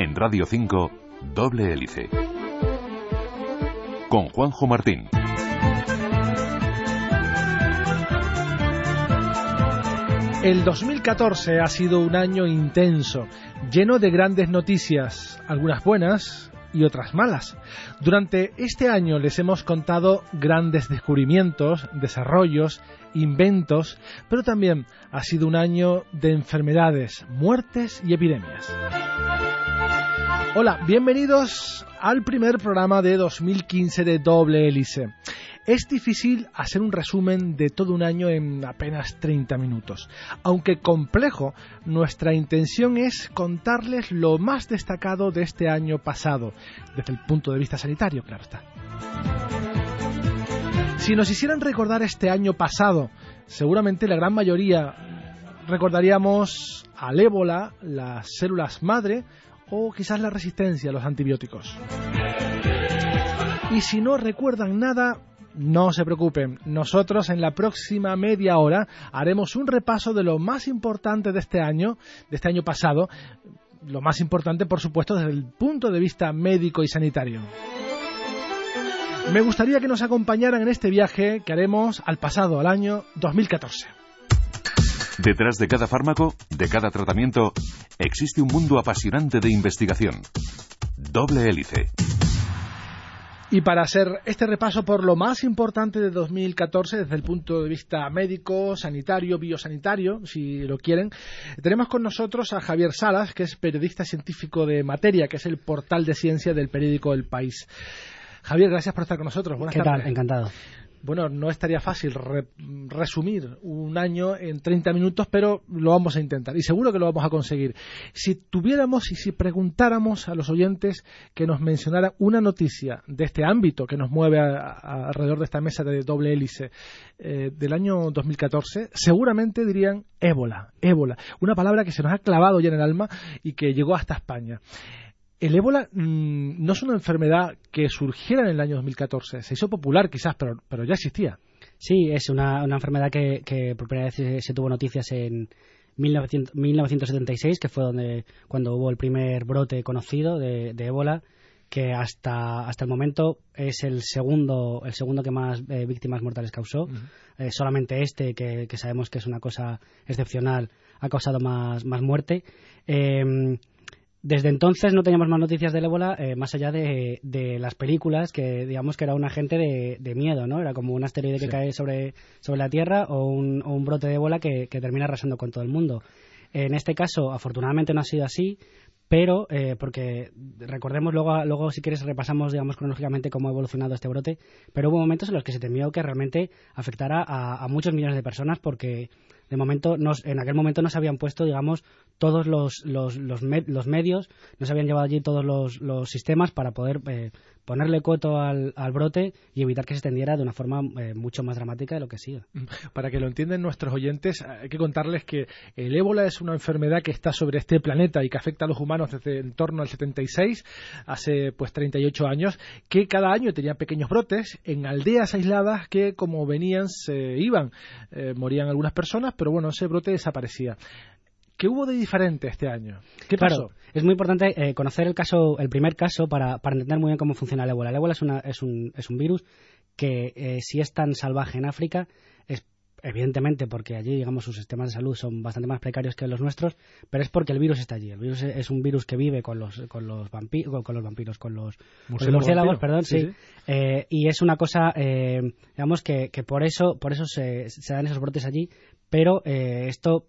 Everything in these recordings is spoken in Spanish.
En Radio 5, Doble Hélice. Con Juanjo Martín. El 2014 ha sido un año intenso, lleno de grandes noticias, algunas buenas y otras malas. Durante este año les hemos contado grandes descubrimientos, desarrollos, inventos, pero también ha sido un año de enfermedades, muertes y epidemias. Hola, bienvenidos al primer programa de 2015 de Doble Hélice. Es difícil hacer un resumen de todo un año en apenas 30 minutos. Aunque complejo, nuestra intención es contarles lo más destacado de este año pasado, desde el punto de vista sanitario, claro está. Si nos hicieran recordar este año pasado, seguramente la gran mayoría recordaríamos al ébola, las células madre o quizás la resistencia a los antibióticos. Y si no recuerdan nada, no se preocupen, nosotros en la próxima media hora haremos un repaso de lo más importante de este año, de este año pasado, lo más importante por supuesto desde el punto de vista médico y sanitario. Me gustaría que nos acompañaran en este viaje que haremos al pasado, al año 2014. Detrás de cada fármaco, de cada tratamiento, existe un mundo apasionante de investigación. Doble hélice. Y para hacer este repaso por lo más importante de 2014 desde el punto de vista médico, sanitario, biosanitario, si lo quieren, tenemos con nosotros a Javier Salas, que es periodista científico de materia, que es el portal de ciencia del periódico El País. Javier, gracias por estar con nosotros. Buenas ¿Qué tardes. tal? Encantado bueno, no estaría fácil re resumir un año en 30 minutos, pero lo vamos a intentar y seguro que lo vamos a conseguir. Si tuviéramos y si preguntáramos a los oyentes que nos mencionaran una noticia de este ámbito que nos mueve a, alrededor de esta mesa de doble hélice eh, del año 2014, seguramente dirían ébola, ébola, una palabra que se nos ha clavado ya en el alma y que llegó hasta España. El ébola mmm, no es una enfermedad que surgiera en el año 2014. Se hizo popular quizás, pero, pero ya existía. Sí, es una, una enfermedad que, que, por primera vez se, se tuvo noticias en 1900, 1976, que fue donde cuando hubo el primer brote conocido de, de ébola, que hasta, hasta el momento es el segundo, el segundo que más eh, víctimas mortales causó. Uh -huh. eh, solamente este, que, que, sabemos que es una cosa excepcional, ha causado más, más muerte. Eh, desde entonces no teníamos más noticias del ébola eh, más allá de, de, las películas que digamos que era un agente de, de miedo no era como un asteroide que cae sobre, sobre la tierra o un, o un brote de ébola que, que, termina arrasando con todo el mundo. En este caso afortunadamente no ha sido así pero eh, porque recordemos luego luego si quieres repasamos digamos cronológicamente cómo ha evolucionado este brote pero hubo momentos en los que se temió que realmente afectara a, a muchos millones de personas porque de momento nos, en aquel momento no se habían puesto digamos todos los, los, los, los medios no se habían llevado allí todos los, los sistemas para poder eh, ponerle coto al, al, brote y evitar que se extendiera de una forma eh, mucho más dramática de lo que sigue. Para que lo entiendan nuestros oyentes, hay que contarles que el ébola es una enfermedad que está sobre este planeta y que afecta a los humanos desde en torno al 76, hace pues 38 años, que cada año tenía pequeños brotes en aldeas aisladas que como venían se iban, eh, morían algunas personas, pero bueno, ese brote desaparecía. ¿Qué hubo de diferente este año? ¿Qué pasó? Claro, es muy importante eh, conocer el caso, el primer caso, para, para, entender muy bien cómo funciona el ébola. El ébola es, una, es, un, es un virus que, eh, si es tan salvaje en África, es evidentemente porque allí, digamos, sus sistemas de salud son bastante más precarios que los nuestros, pero es porque el virus está allí. El virus es un virus que vive con los, con los, vampi con, con los vampiros, con los, con los murciélagos, perdón, sí. sí. sí. Eh, y es una cosa, eh, digamos, que, que, por eso, por eso se, se dan esos brotes allí, pero eh, esto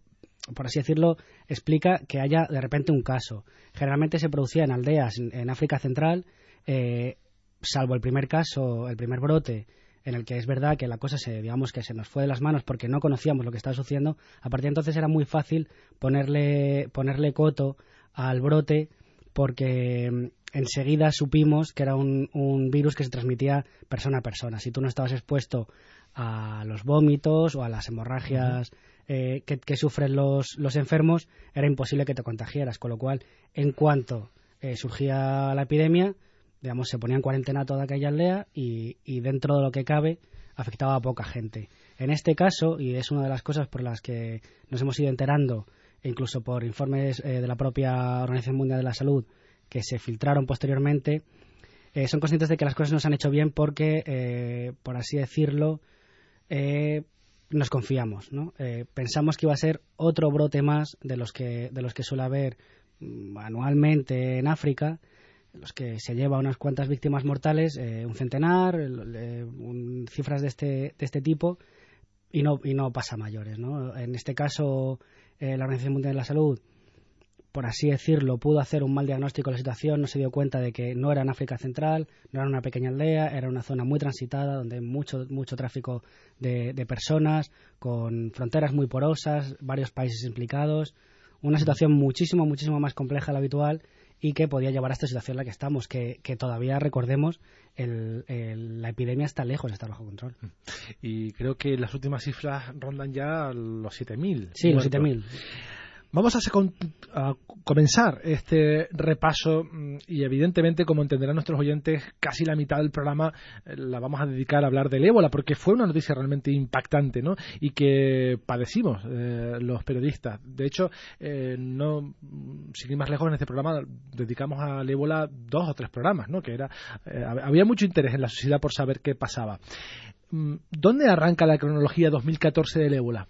por así decirlo, explica que haya de repente un caso. Generalmente se producía en aldeas en, en África Central, eh, salvo el primer caso, el primer brote, en el que es verdad que la cosa se, digamos, que se nos fue de las manos porque no conocíamos lo que estaba sucediendo, a partir de entonces era muy fácil ponerle, ponerle coto al brote porque mm, enseguida supimos que era un, un, virus que se transmitía persona a persona. Si tú no estabas expuesto a los vómitos o a las hemorragias eh, que, sufren los, los, enfermos, era imposible que te contagiaras. Con lo cual, en cuanto eh, surgía la epidemia, digamos, se ponía en cuarentena toda aquella aldea y, dentro de lo que cabe afectaba a poca gente. En este caso, y es una de las cosas por las que nos hemos ido enterando, incluso por informes eh, de la propia Organización Mundial de la Salud, que se filtraron posteriormente, eh, son conscientes de que las cosas no se han hecho bien porque, eh, por así decirlo, nos confiamos. ¿no? pensamos que iba a ser otro brote más de los que, de los que suele haber mm, anualmente en África los que se lleva unas cuantas víctimas mortales, eh, un centenar, cifras de este, de este tipo, y no, y no pasa mayores. ¿no? En este caso, eh, la Organización Mundial de la Salud, por así decirlo, pudo hacer un mal diagnóstico de la situación, no se dio cuenta de que no era en África Central, no era una pequeña aldea, era una zona muy transitada, donde hay mucho, mucho tráfico de, de personas, con fronteras muy porosas, varios países implicados, una situación muchísimo, muchísimo más compleja de la habitual y que podía llevar a esta situación en la que estamos, que, todavía recordemos, la epidemia está lejos de estar bajo control. Y creo que las últimas cifras rondan ya los 7.000. Sí, los 7.000. Vamos a, comenzar este repaso mm, y evidentemente, como entenderán nuestros oyentes, casi la mitad del programa eh, la vamos a dedicar a hablar del ébola porque fue una noticia realmente impactante ¿no? y que padecimos eh, los periodistas. De hecho, eh, no, sin ir más lejos en este programa, dedicamos al ébola dos o tres programas, ¿no? que era, había mucho interés en la sociedad por saber qué pasaba. Mm, ¿Dónde arranca la cronología 2014 del ébola?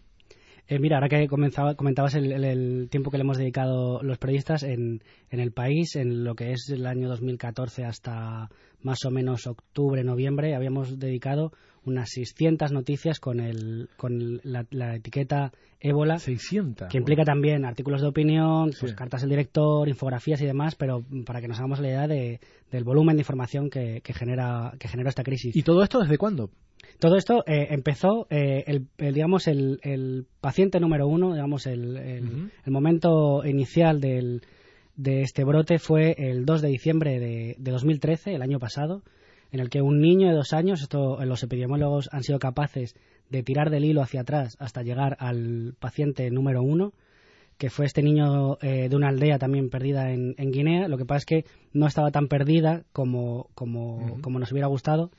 Eh, mira, ahora que comentabas el, tiempo que le hemos dedicado los periodistas en, el país, en lo que es el año 2014 hasta más o menos octubre, noviembre, habíamos dedicado unas 600 noticias con, el, con la, etiqueta ébola. 600. Que implica también artículos de opinión, pues, cartas del director, infografías y demás, pero para que nos hagamos la idea de, del volumen de información que, genera, que genera esta crisis. ¿Y todo esto desde cuándo? Todo esto eh, empezó, eh, el, digamos, el, paciente número uno, digamos, el, el momento inicial del, de este brote fue el 2 de diciembre de, de, 2013, el año pasado, en el que un niño de dos años, esto los epidemiólogos han sido capaces de tirar del hilo hacia atrás hasta llegar al paciente número uno, que fue este niño eh, de una aldea también perdida en, Guinea. Lo que pasa es que no estaba tan perdida como, como, como nos hubiera gustado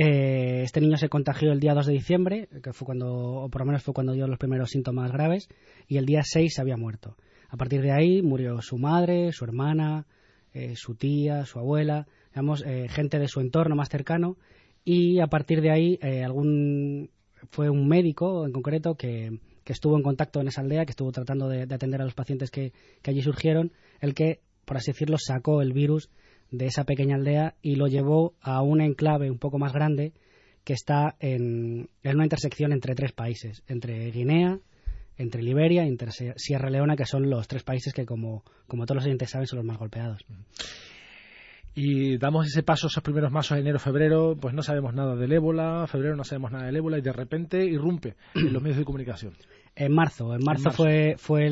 eh, este niño se contagió el día 2 de diciembre, que fue cuando, o por lo menos fue cuando dio los primeros síntomas graves, y el día 6 se había muerto. A partir de ahí murió su madre, su hermana, eh, su tía, su abuela, digamos, eh, gente de su entorno más cercano, y a partir de ahí algún fue un médico en concreto que, estuvo en contacto en esa aldea, que estuvo tratando de, atender a los pacientes que, allí surgieron, el que, por así decirlo, sacó el virus de esa pequeña aldea y lo llevó a un enclave un poco más grande que está en, una intersección entre tres países, entre Guinea, entre Liberia y entre Sierra Leona, que son los tres países que, como, como todos los oyentes saben, son los más golpeados y damos ese paso, esos primeros masos de enero, febrero, pues no sabemos nada del ébola, febrero no sabemos nada del ébola y de repente irrumpe en los medios de comunicación. En marzo, en marzo, fue, fue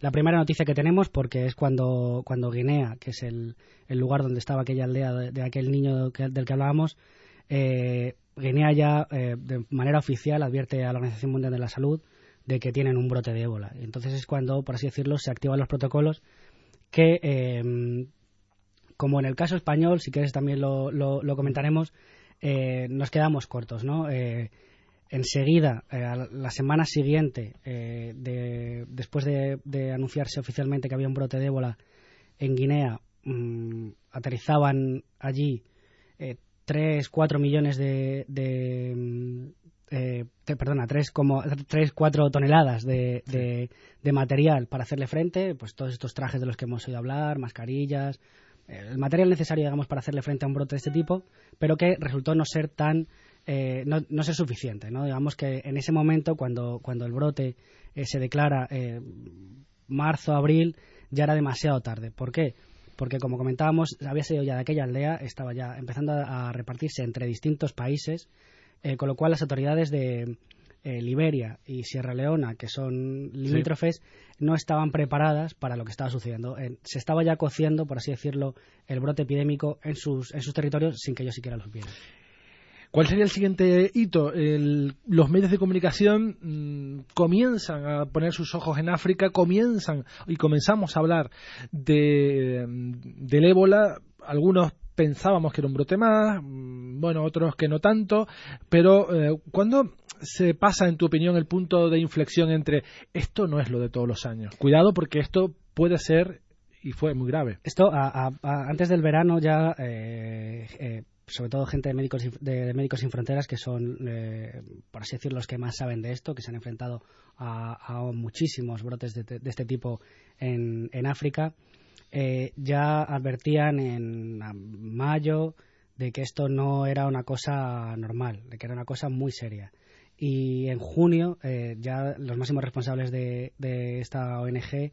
la primera noticia que tenemos porque es cuando, cuando Guinea, que es el, lugar donde estaba aquella aldea de, aquel niño del que hablábamos, eh, Guinea ya eh, de manera oficial advierte a la Organización Mundial de la Salud de que tienen un brote de ébola. Entonces es cuando, por así decirlo, se activan los protocolos que eh, como en el caso español, si quieres también lo, lo, comentaremos, eh, nos quedamos cortos, ¿no? Eh, enseguida, eh, la semana siguiente, después de, anunciarse oficialmente que había un brote de ébola en Guinea, mm, aterrizaban allí 3, 4 millones de, de perdona, 3, como, 3, 4 toneladas de, de, de, material para hacerle frente, pues todos estos trajes de los que hemos oído hablar, mascarillas, el material necesario, digamos, para hacerle frente a un brote de este tipo, pero que resultó no ser tan, eh, no, ser suficiente, ¿no? Digamos que en ese momento, cuando, cuando el brote eh, se declara eh, marzo, abril, ya era demasiado tarde. ¿Por qué? Porque, como comentábamos, había sido ya de aquella aldea, estaba ya empezando a, repartirse entre distintos países, con lo cual las autoridades de Liberia y Sierra Leona, que son limítrofes, no estaban preparadas para lo que estaba sucediendo. se estaba ya cociendo, por así decirlo, el brote epidémico en sus, en sus territorios sin que ellos siquiera lo supieran. ¿Cuál sería el siguiente hito? los medios de comunicación mm, comienzan a poner sus ojos en África, comienzan y comenzamos a hablar de, mm, del ébola. Algunos pensábamos que era un brote más, mm, bueno, otros que no tanto, pero eh, ¿cuándo se pasa, en tu opinión, el punto de inflexión entre esto no es lo de todos los años? Cuidado porque esto puede ser y fue muy grave. Esto, antes del verano ya eh, eh, sobre todo gente de Médicos, de, Médicos Sin Fronteras, que son, eh, por así decirlo, los que más saben de esto, que se han enfrentado a, muchísimos brotes de, este tipo en, en África, eh, ya advertían en mayo de que esto no era una cosa normal, de que era una cosa muy seria. Y en junio, eh, ya los máximos responsables de, de esta ONG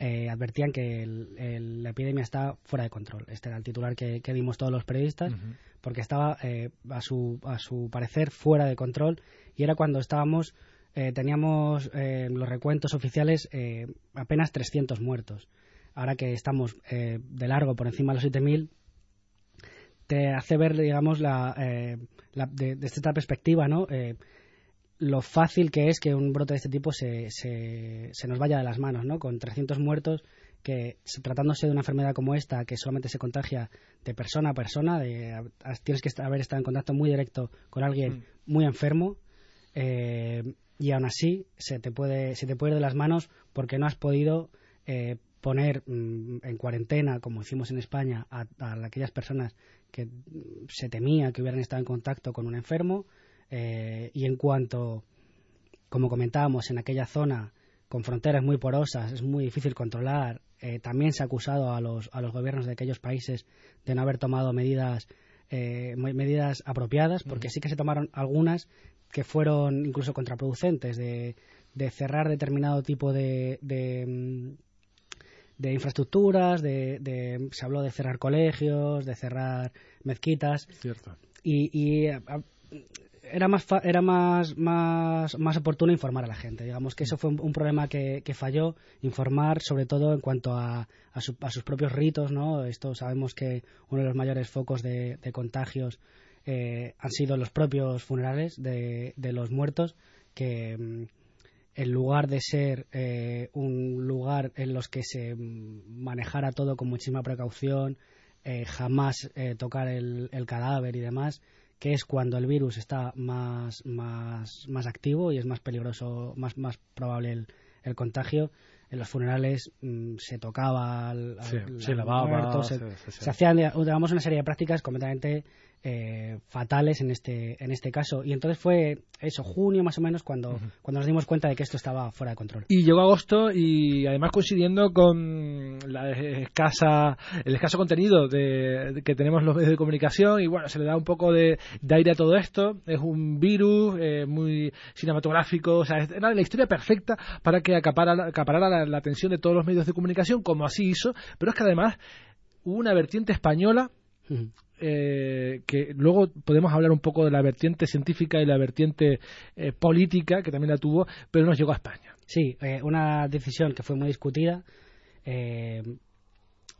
eh, advertían que la epidemia está fuera de control. Este era el titular que, que vimos todos los periodistas, porque estaba, eh, a, su, a su parecer, fuera de control y era cuando estábamos, eh, teníamos los recuentos oficiales apenas 300 muertos. Ahora que estamos de largo por encima de los 7.000, te hace ver, digamos, la, de, esta perspectiva, ¿no? Lo fácil que es que un brote de este tipo se, se, se, nos vaya de las manos, ¿no? Con 300 muertos, que tratándose de una enfermedad como esta, que solamente se contagia de persona a persona, de, tienes que haber estado en contacto muy directo con alguien mm. muy enfermo, eh, y aún así se te, puede, se te puede ir de las manos porque no has podido eh, poner mm, en cuarentena, como hicimos en España, a, a aquellas personas que se temía que hubieran estado en contacto con un enfermo, eh, y en cuanto, como comentábamos, en aquella zona con fronteras muy porosas es muy difícil controlar, eh, también se ha acusado a los, a los gobiernos de aquellos países de no haber tomado medidas, eh, medidas apropiadas, porque sí que se tomaron algunas que fueron incluso contraproducentes, de, de cerrar determinado tipo de, de, mm, infraestructuras, de, se habló de cerrar colegios, de cerrar mezquitas. Cierto. Y, y era más era más, más, más oportuno informar a la gente. Digamos que eso fue un, problema que, que, falló, informar sobre todo en cuanto a, a, sus propios ritos. ¿no? Esto sabemos que uno de los mayores focos de, contagios eh, han sido los propios funerales de, de los muertos, que mm, en lugar de ser eh, un lugar en los que se manejara todo con muchísima precaución, eh, jamás tocar el, el cadáver y demás, que es cuando el virus está más, más, más activo y es más peligroso, más, más probable el, el contagio. En los funerales mm, se tocaba al, se lavaba, se, se, hacían digamos, una serie de prácticas completamente eh, fatales en este, en este caso. Y entonces fue eso, junio más o menos, cuando, cuando nos dimos cuenta de que esto estaba fuera de control. Y llegó agosto y además coincidiendo con la escasa, el escaso contenido de, que tenemos los medios de comunicación y bueno, se le da un poco de, aire a todo esto. Es un virus eh, muy cinematográfico, o sea, era la historia perfecta para que acaparara, acaparara la atención de todos los medios de comunicación, como así hizo, pero es que además hubo una vertiente española eh, que luego podemos hablar un poco de la vertiente científica y la vertiente eh, política, que también la tuvo, pero nos llegó a España. Sí, eh, una decisión que fue muy discutida.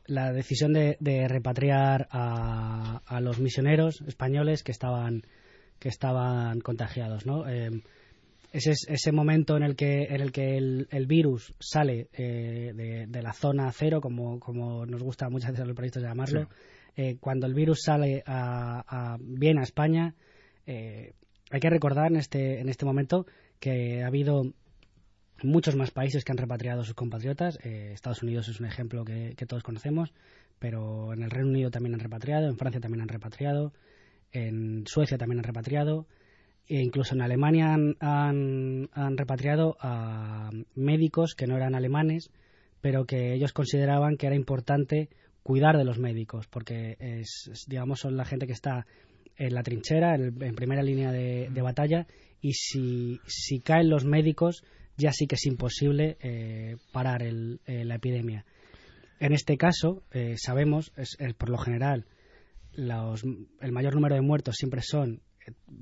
la decisión de, repatriar a, los misioneros españoles que estaban que estaban contagiados, ¿no? ese, ese momento en el que, en el, que el, virus sale de, de, la zona cero, como, como nos gusta muchas veces a los periodistas llamarlo, eh, cuando el virus sale a, bien a España, eh, hay que recordar en este, en este momento que ha habido muchos más países que han repatriado a sus compatriotas. Eh, Estados Unidos es un ejemplo que, todos conocemos, pero en el Reino Unido también han repatriado, en Francia también han repatriado, en Suecia también han repatriado, e incluso en Alemania han, han repatriado a médicos que no eran alemanes, pero que ellos consideraban que era importante cuidar de los médicos, porque es, digamos son la gente que está en la trinchera, en, primera línea de, batalla, y si, si, caen los médicos, ya sí que es imposible eh, parar el, eh, la epidemia. En este caso, eh, sabemos, es, por lo general, los, el mayor número de muertos siempre son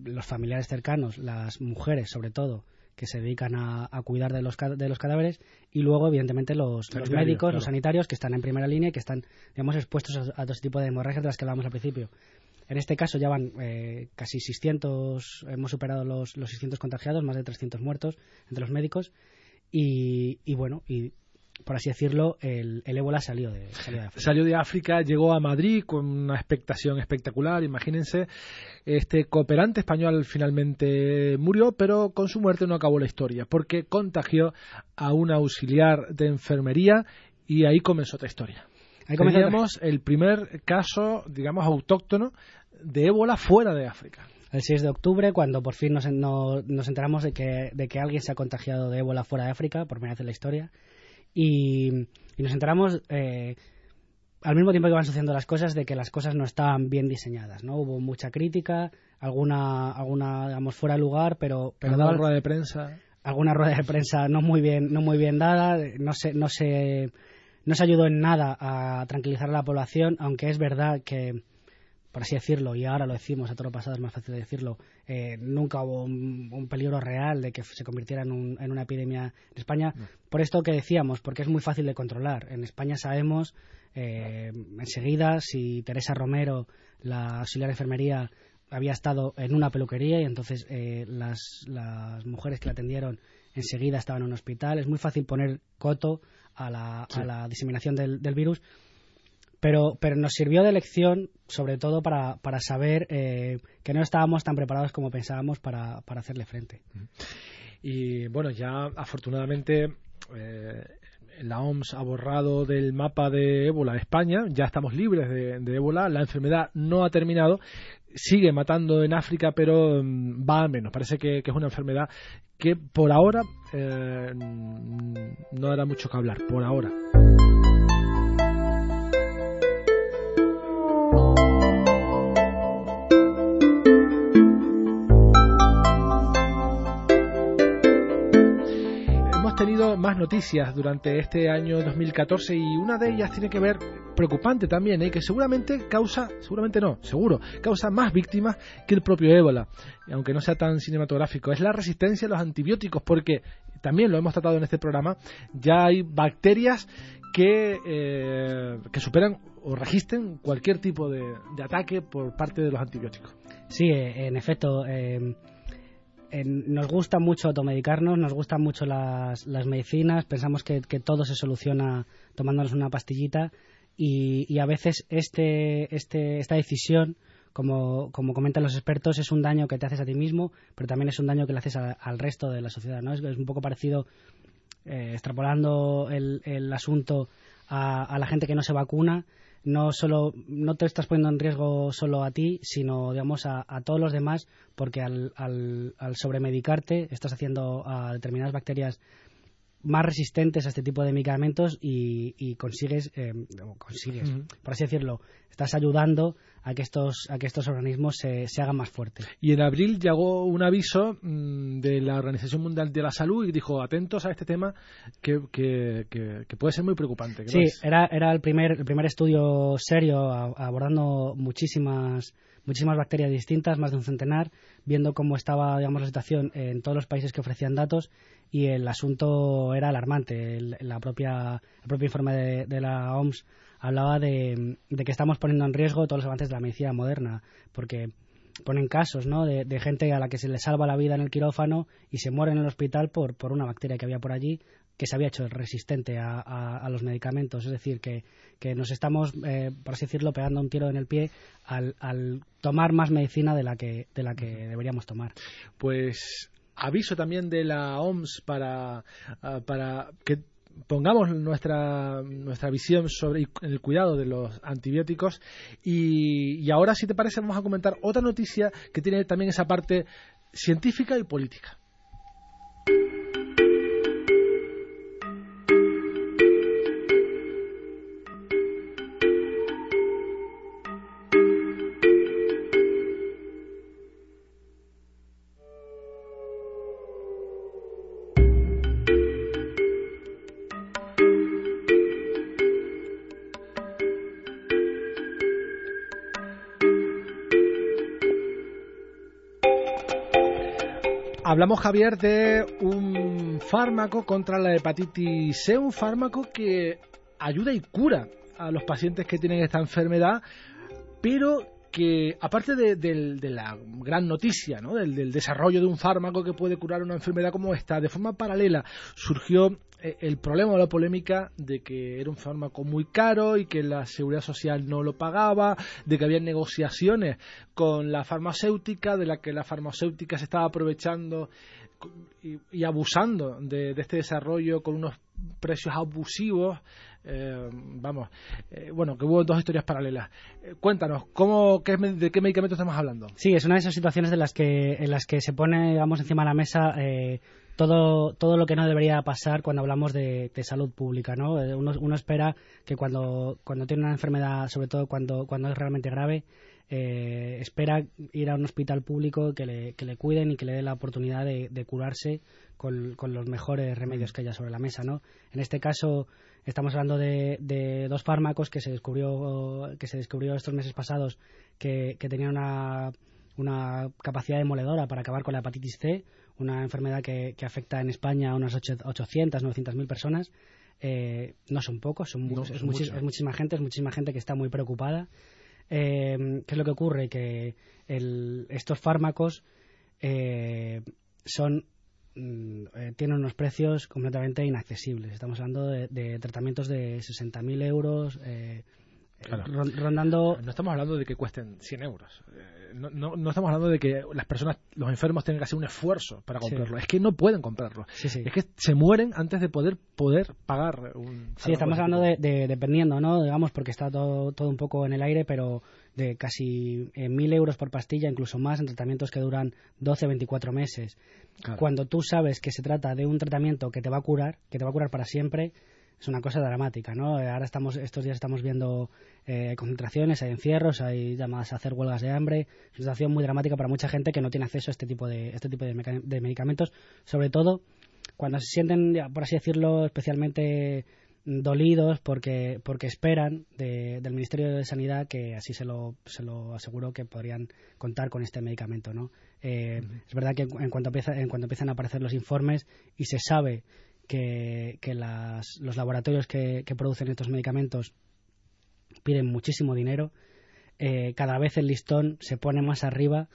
los familiares cercanos, las mujeres sobre todo, que se dedican a, cuidar de los, de los cadáveres y luego, evidentemente, los, médicos, los sanitarios que están en primera línea y que están, digamos, expuestos a, todo ese tipo de hemorragias de las que hablábamos al principio. En este caso ya van eh, casi 600, hemos superado los, los 600 contagiados, más de 300 muertos entre los médicos y, y bueno, y por así decirlo, el, ébola salió de, salió de, África. Salió de África, llegó a Madrid con una expectación espectacular. Imagínense, este cooperante español finalmente murió, pero con su muerte no acabó la historia, porque contagió a un auxiliar de enfermería y ahí comenzó otra historia. Ahí Teníamos el primer caso, digamos, autóctono de ébola fuera de África el 6 de octubre, cuando por fin nos, nos enteramos de que, de que, alguien se ha contagiado de ébola fuera de África, por primera vez en la historia y, nos enteramos eh, al mismo tiempo que van sucediendo las cosas de que las cosas no estaban bien diseñadas, ¿no? Hubo mucha crítica, alguna, alguna digamos, fuera de lugar, pero... pero alguna rueda de prensa. Alguna rueda de prensa no muy bien, no muy bien dada, no se, no se, no se ayudó en nada a tranquilizar a la población, aunque es verdad que por así decirlo, y ahora lo decimos, a todo lo pasado es más fácil de decirlo, eh, nunca hubo un, peligro real de que se convirtiera en, una epidemia en España. Por esto que decíamos, porque es muy fácil de controlar. En España sabemos eh, enseguida si Teresa Romero, la auxiliar de enfermería, había estado en una peluquería y entonces eh, las, mujeres que la atendieron enseguida estaban en un hospital. Es muy fácil poner coto a la, diseminación del virus pero, pero nos sirvió de lección sobre todo para, para saber eh, que no estábamos tan preparados como pensábamos para, para hacerle frente. Y bueno, ya afortunadamente eh, la OMS ha borrado del mapa de ébola España, ya estamos libres de, ébola, la enfermedad no ha terminado, sigue matando en África, pero mm, va a menos. Parece que, es una enfermedad que por ahora eh, no hará mucho que hablar, por ahora. Más noticias durante este año 2014 y una de ellas tiene que ver preocupante también, ¿eh? que seguramente causa, seguramente no, seguro, causa más víctimas que el propio ébola, aunque no sea tan cinematográfico. Es la resistencia a los antibióticos, porque también lo hemos tratado en este programa, ya hay bacterias que, eh, que superan o registren cualquier tipo de, ataque por parte de los antibióticos. Sí, eh, en efecto nos gusta mucho automedicarnos, nos gustan mucho las, medicinas, pensamos que, todo se soluciona tomándonos una pastillita y, a veces este, este, esta decisión, como, como, comentan los expertos, es un daño que te haces a ti mismo, pero también es un daño que le haces al resto de la sociedad. ¿no? Es, un poco parecido, eh, extrapolando el asunto a la gente que no se vacuna, no solo no te estás poniendo en riesgo solo a ti, sino digamos a, todos los demás, porque al, al, al sobremedicarte estás haciendo a determinadas bacterias más resistentes a este tipo de medicamentos y, consigues, eh, consigues por así decirlo, estás ayudando a que estos, a que estos organismos se, se hagan más fuertes. Y en abril llegó un aviso mm, de la Organización Mundial de la Salud y dijo, atentos a este tema que, que, que, puede ser muy preocupante. Sí, era, era el, primer, el primer estudio serio abordando muchísimas muchísimas bacterias distintas, más de un centenar, viendo cómo estaba digamos, la situación en todos los países que ofrecían datos y el asunto era alarmante. El, la propia, el propio informe de, la OMS hablaba de, que estamos poniendo en riesgo todos los avances de la medicina moderna, porque ponen casos ¿no? de, gente a la que se le salva la vida en el quirófano y se muere en el hospital por, por una bacteria que había por allí que se había hecho resistente a, los medicamentos. Es decir, que, nos estamos, eh, por así decirlo, pegando un tiro en el pie al, al, tomar más medicina de la que, de la que deberíamos tomar. Pues aviso también de la OMS para, ah, para que pongamos nuestra, nuestra visión sobre el cuidado de los antibióticos y, y ahora si te parece vamos a comentar otra noticia que tiene también esa parte científica y política. Hablamos, Javier, de un fármaco contra la hepatitis C, un fármaco que ayuda y cura a los pacientes que tienen esta enfermedad, pero que aparte de, la gran noticia, ¿no? del, desarrollo de un fármaco que puede curar una enfermedad como esta, de forma paralela surgió el problema o la polémica de que era un fármaco muy caro y que la seguridad social no lo pagaba, de que había negociaciones con la farmacéutica, de la que la farmacéutica se estaba aprovechando y, abusando de, este desarrollo con unos precios abusivos. Eh, vamos, eh, bueno, que hubo dos historias paralelas. cuéntanos, ¿cómo, qué, ¿de qué medicamento estamos hablando? Sí, es una de esas situaciones de las que, en las que se pone, digamos, encima de la mesa todo, todo lo que no debería pasar cuando hablamos de, salud pública, ¿no? Eh, uno, uno, espera que cuando, cuando tiene una enfermedad, sobre todo cuando, cuando es realmente grave, eh, espera ir a un hospital público que le, que le cuiden y que le dé la oportunidad de, curarse con, con, los mejores remedios que haya sobre la mesa, ¿no? En este caso estamos hablando de, de dos fármacos que se descubrió que se descubrió estos meses pasados que, que tenían una una capacidad demoledora para acabar con la hepatitis C, una enfermedad que, afecta en España a unas 800, 900 mil personas. Eh, no son pocos, son, es, muchísima gente, es muchísima gente que está muy preocupada. Eh, ¿Qué es lo que ocurre? Que estos fármacos eh, son mm, tienen unos precios completamente inaccesibles. Estamos hablando de, de tratamientos de 60.000 euros, rondando... No estamos hablando de que cuesten 100 euros. No, no, estamos hablando de que las personas, los enfermos, tengan que hacer un esfuerzo para comprarlo. Es que no pueden comprarlo. Es que se mueren antes de poder poder pagar un... Sí, estamos hablando de, dependiendo, ¿no? Digamos, porque está todo, todo un poco en el aire, pero de casi eh, mil euros por pastilla, incluso más, en tratamientos que duran 12, 24 meses. Cuando tú sabes que se trata de un tratamiento que te va a curar, que te va a curar para siempre, es una cosa dramática, ¿no? Ahora estamos, estos días estamos viendo eh, concentraciones, hay encierros, hay llamadas a hacer huelgas de hambre, es una situación muy dramática para mucha gente que no tiene acceso a este tipo de, este tipo de, medicamentos, sobre todo cuando se sienten, por así decirlo, especialmente dolidos porque porque esperan del Ministerio de Sanidad que así se lo, se lo aseguró que podrían contar con este medicamento no eh, es verdad que en cuanto empieza, en cuanto empiezan a aparecer los informes y se sabe que, los laboratorios que, producen estos medicamentos piden muchísimo dinero, eh, cada vez el listón se pone más arriba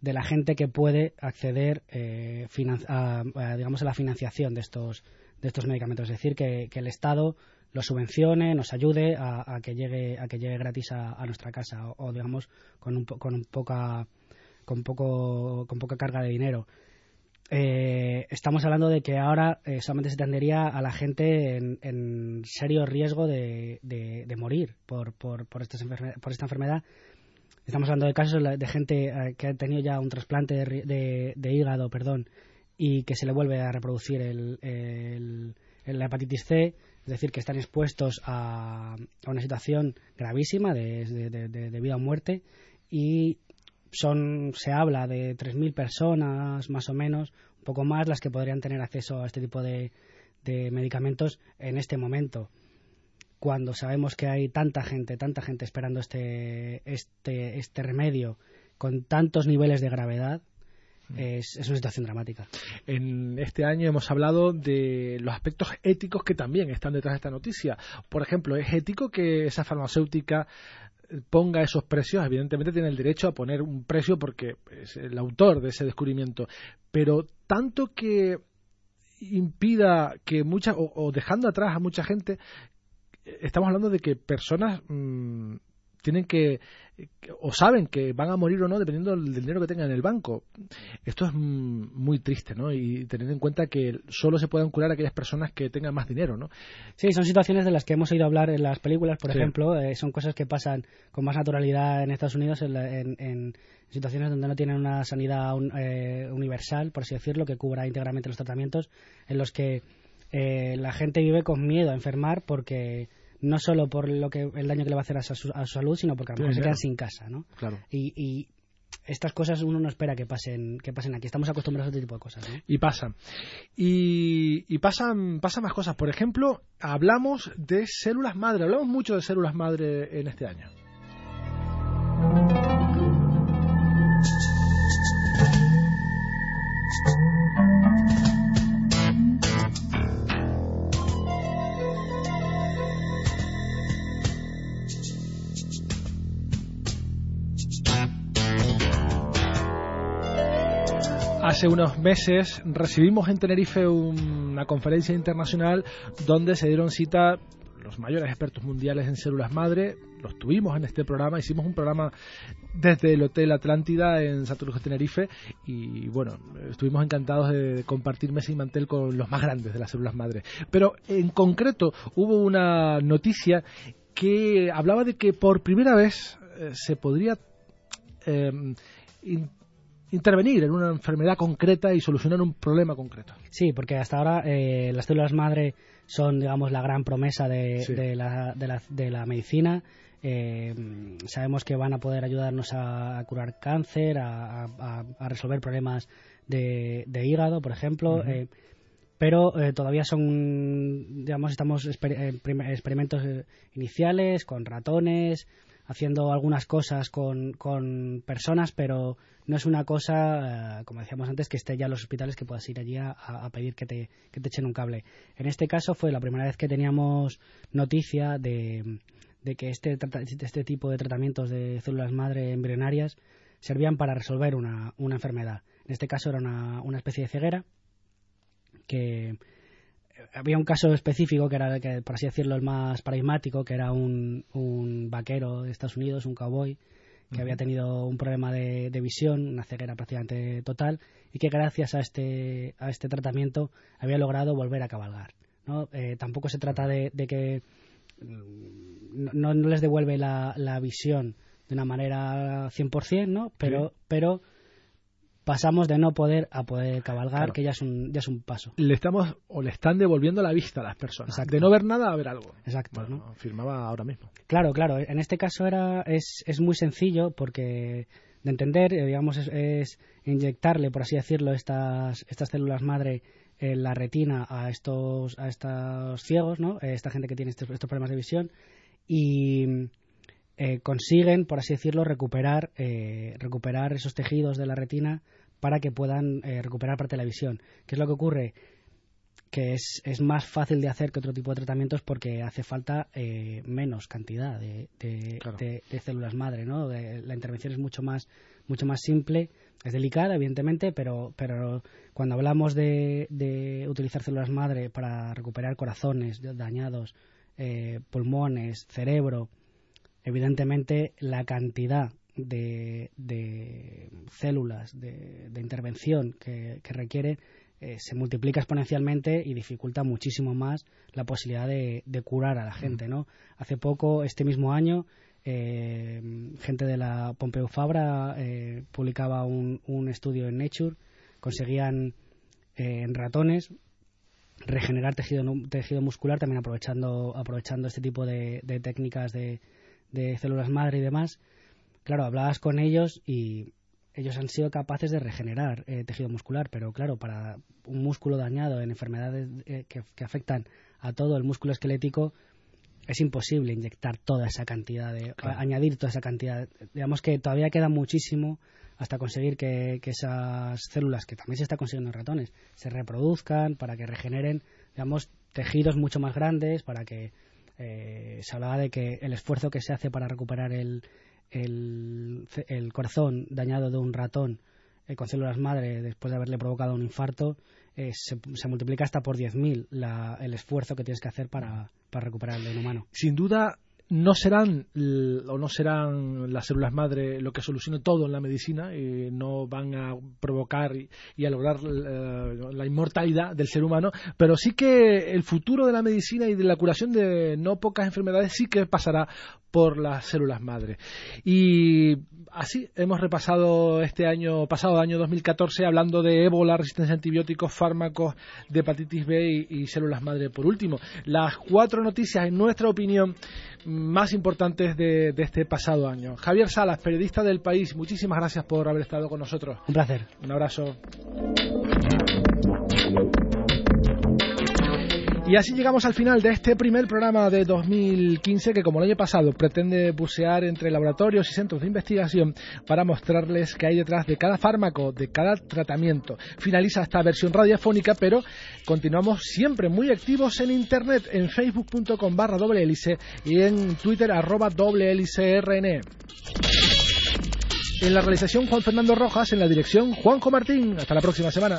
de la gente que puede acceder eh, a, digamos, a la financiación de estos, de estos medicamentos. Es decir, que, el Estado los subvencione, nos ayude a, que llegue a que llegue gratis a, nuestra casa o, digamos con un, con poca con poco con poca carga de dinero eh, estamos hablando de que ahora eh, solamente se tendería a la gente en, serio riesgo de, morir por, por, por, esta enfermedad. Estamos hablando de casos de gente eh, que ha tenido ya un trasplante de, hígado perdón, y que se le vuelve a reproducir el, la hepatitis C, es decir, que están expuestos a, a una situación gravísima de, vida o muerte y son se habla de 3.000 personas más o menos, un poco más las que podrían tener acceso a este tipo de, medicamentos en este momento. Cuando sabemos que hay tanta gente, tanta gente esperando este, este, este remedio con tantos niveles de gravedad, mm. es, es, una situación dramática. En este año hemos hablado de los aspectos éticos que también están detrás de esta noticia. Por ejemplo, ¿es ético que esa farmacéutica ponga esos precios, evidentemente tiene el derecho a poner un precio porque es el autor de ese descubrimiento, pero tanto que impida que muchas, o, dejando atrás a mucha gente, estamos hablando de que personas mm, tienen que, o saben que van a morir o no dependiendo del dinero que tengan en el banco. Esto es muy triste, ¿no? Y teniendo en cuenta que solo se puedan curar aquellas personas que tengan más dinero, ¿no? Sí, son situaciones de las que hemos oído hablar en las películas, por ejemplo. Eh, son cosas que pasan con más naturalidad en Estados Unidos en, situaciones donde no tienen una sanidad eh, universal, por así decirlo, que cubra íntegramente los tratamientos, en los que eh, la gente vive con miedo a enfermar porque no solo por lo que el daño que le va a hacer a su, salud, sino porque a lo mejor se quedan sin casa, ¿no? Claro. Y, estas cosas uno no espera que pasen que pasen aquí. Estamos acostumbrados a este tipo de cosas. ¿no? Y pasan. Y, pasan, pasan más cosas. Por ejemplo, hablamos de células madre. Hablamos mucho de células madre en este año. Hace unos meses recibimos en Tenerife una conferencia internacional donde se dieron cita los mayores expertos mundiales en células madre. Los tuvimos en este programa, hicimos un programa desde el Hotel Atlántida en Santurce, Tenerife y bueno, estuvimos encantados de compartir mesa y mantel con los más grandes de las células madre. Pero en concreto hubo una noticia que hablaba de que por primera vez eh, se podría eh, intervenir en una enfermedad concreta y solucionar un problema concreto. Sí, porque hasta ahora eh, las células madre son, digamos, la gran promesa de, la, de, la, medicina. Eh, sabemos que van a poder ayudarnos a, curar cáncer, a, resolver problemas de, hígado, por ejemplo. Eh, pero todavía son, digamos, estamos en experimentos iniciales con ratones, haciendo algunas cosas con, con personas, pero no es una cosa, eh, como decíamos antes, que esté ya en los hospitales que puedas ir allí a, pedir que te, que te, echen un cable. En este caso fue la primera vez que teníamos noticia de, de que este, este tipo de tratamientos de células madre embrionarias servían para resolver una, una enfermedad. En este caso era una, una especie de ceguera que había un caso específico que era, que, por así decirlo, el más paradigmático, que era un, un vaquero de Estados Unidos, un cowboy, que había tenido un problema de, visión, una ceguera prácticamente total, y que gracias a este, a este tratamiento había logrado volver a cabalgar. ¿no? Eh, tampoco se trata de, que mm, no, no, les devuelve la, la visión de una manera 100%, ¿no? pero, pero pasamos de no poder a poder cabalgar, que ya es, un, ya es un paso. Le estamos o le están devolviendo la vista a las personas. De no ver nada a ver algo. Exacto. ¿no? Firmaba ahora mismo. Claro, claro. En este caso era es, es muy sencillo porque de entender, eh, digamos, es, inyectarle, por así decirlo, estas, estas células madre en la retina a estos, a estos ciegos, ¿no? Eh, esta gente que tiene estos, estos problemas de visión y eh, consiguen, por así decirlo, recuperar, eh, recuperar esos tejidos de la retina para que puedan eh, recuperar parte de la visión. ¿Qué es lo que ocurre? Que es, es, más fácil de hacer que otro tipo de tratamientos porque hace falta menos cantidad de, de, células madre. ¿no? la intervención es mucho más, mucho más simple, es delicada, evidentemente, pero, pero cuando hablamos de, utilizar células madre para recuperar corazones dañados, pulmones, cerebro, evidentemente la cantidad de, células de, intervención que, requiere eh, se multiplica exponencialmente y dificulta muchísimo más la posibilidad de, curar a la gente. ¿no? Hace poco, este mismo año, eh, gente de la Pompeu Fabra eh, publicaba un, estudio en Nature, conseguían en ratones regenerar tejido, tejido muscular también aprovechando, aprovechando este tipo de técnicas de, de células madre y demás, claro, hablabas con ellos y ellos han sido capaces de regenerar eh, tejido muscular, pero claro, para un músculo dañado en enfermedades eh, que, afectan a todo el músculo esquelético, es imposible inyectar toda esa cantidad, de, añadir toda esa cantidad. Digamos que todavía queda muchísimo hasta conseguir que, esas células, que también se está consiguiendo en ratones, se reproduzcan para que regeneren, digamos, tejidos mucho más grandes, para que eh, se hablaba de que el esfuerzo que se hace para recuperar el, el, corazón dañado de un ratón eh, con células madre después de haberle provocado un infarto eh, se, multiplica hasta por 10.000 el esfuerzo que tienes que hacer para, para recuperar el humano. Sin duda, no serán o no serán las células madre lo que solucione todo en la medicina y no van a provocar y, a lograr eh, la inmortalidad del ser humano, pero sí que el futuro de la medicina y de la curación de no pocas enfermedades sí que pasará por las células madre. Y así hemos repasado este año pasado, año 2014, hablando de ébola, resistencia a antibióticos, fármacos, de hepatitis B y células madre. Por último, las cuatro noticias, en nuestra opinión, más importantes de, de, este pasado año. Javier Salas, periodista del país, muchísimas gracias por haber estado con nosotros. Un placer. Un abrazo. Y así llegamos al final de este primer programa de 2015 que como el año pasado pretende bucear entre laboratorios y centros de investigación para mostrarles qué hay detrás de cada fármaco, de cada tratamiento. Finaliza esta versión radiofónica, pero continuamos siempre muy activos en internet, en facebook.com barra doble y en twitter arroba doble En la realización Juan Fernando Rojas, en la dirección Juanjo Martín. Hasta la próxima semana.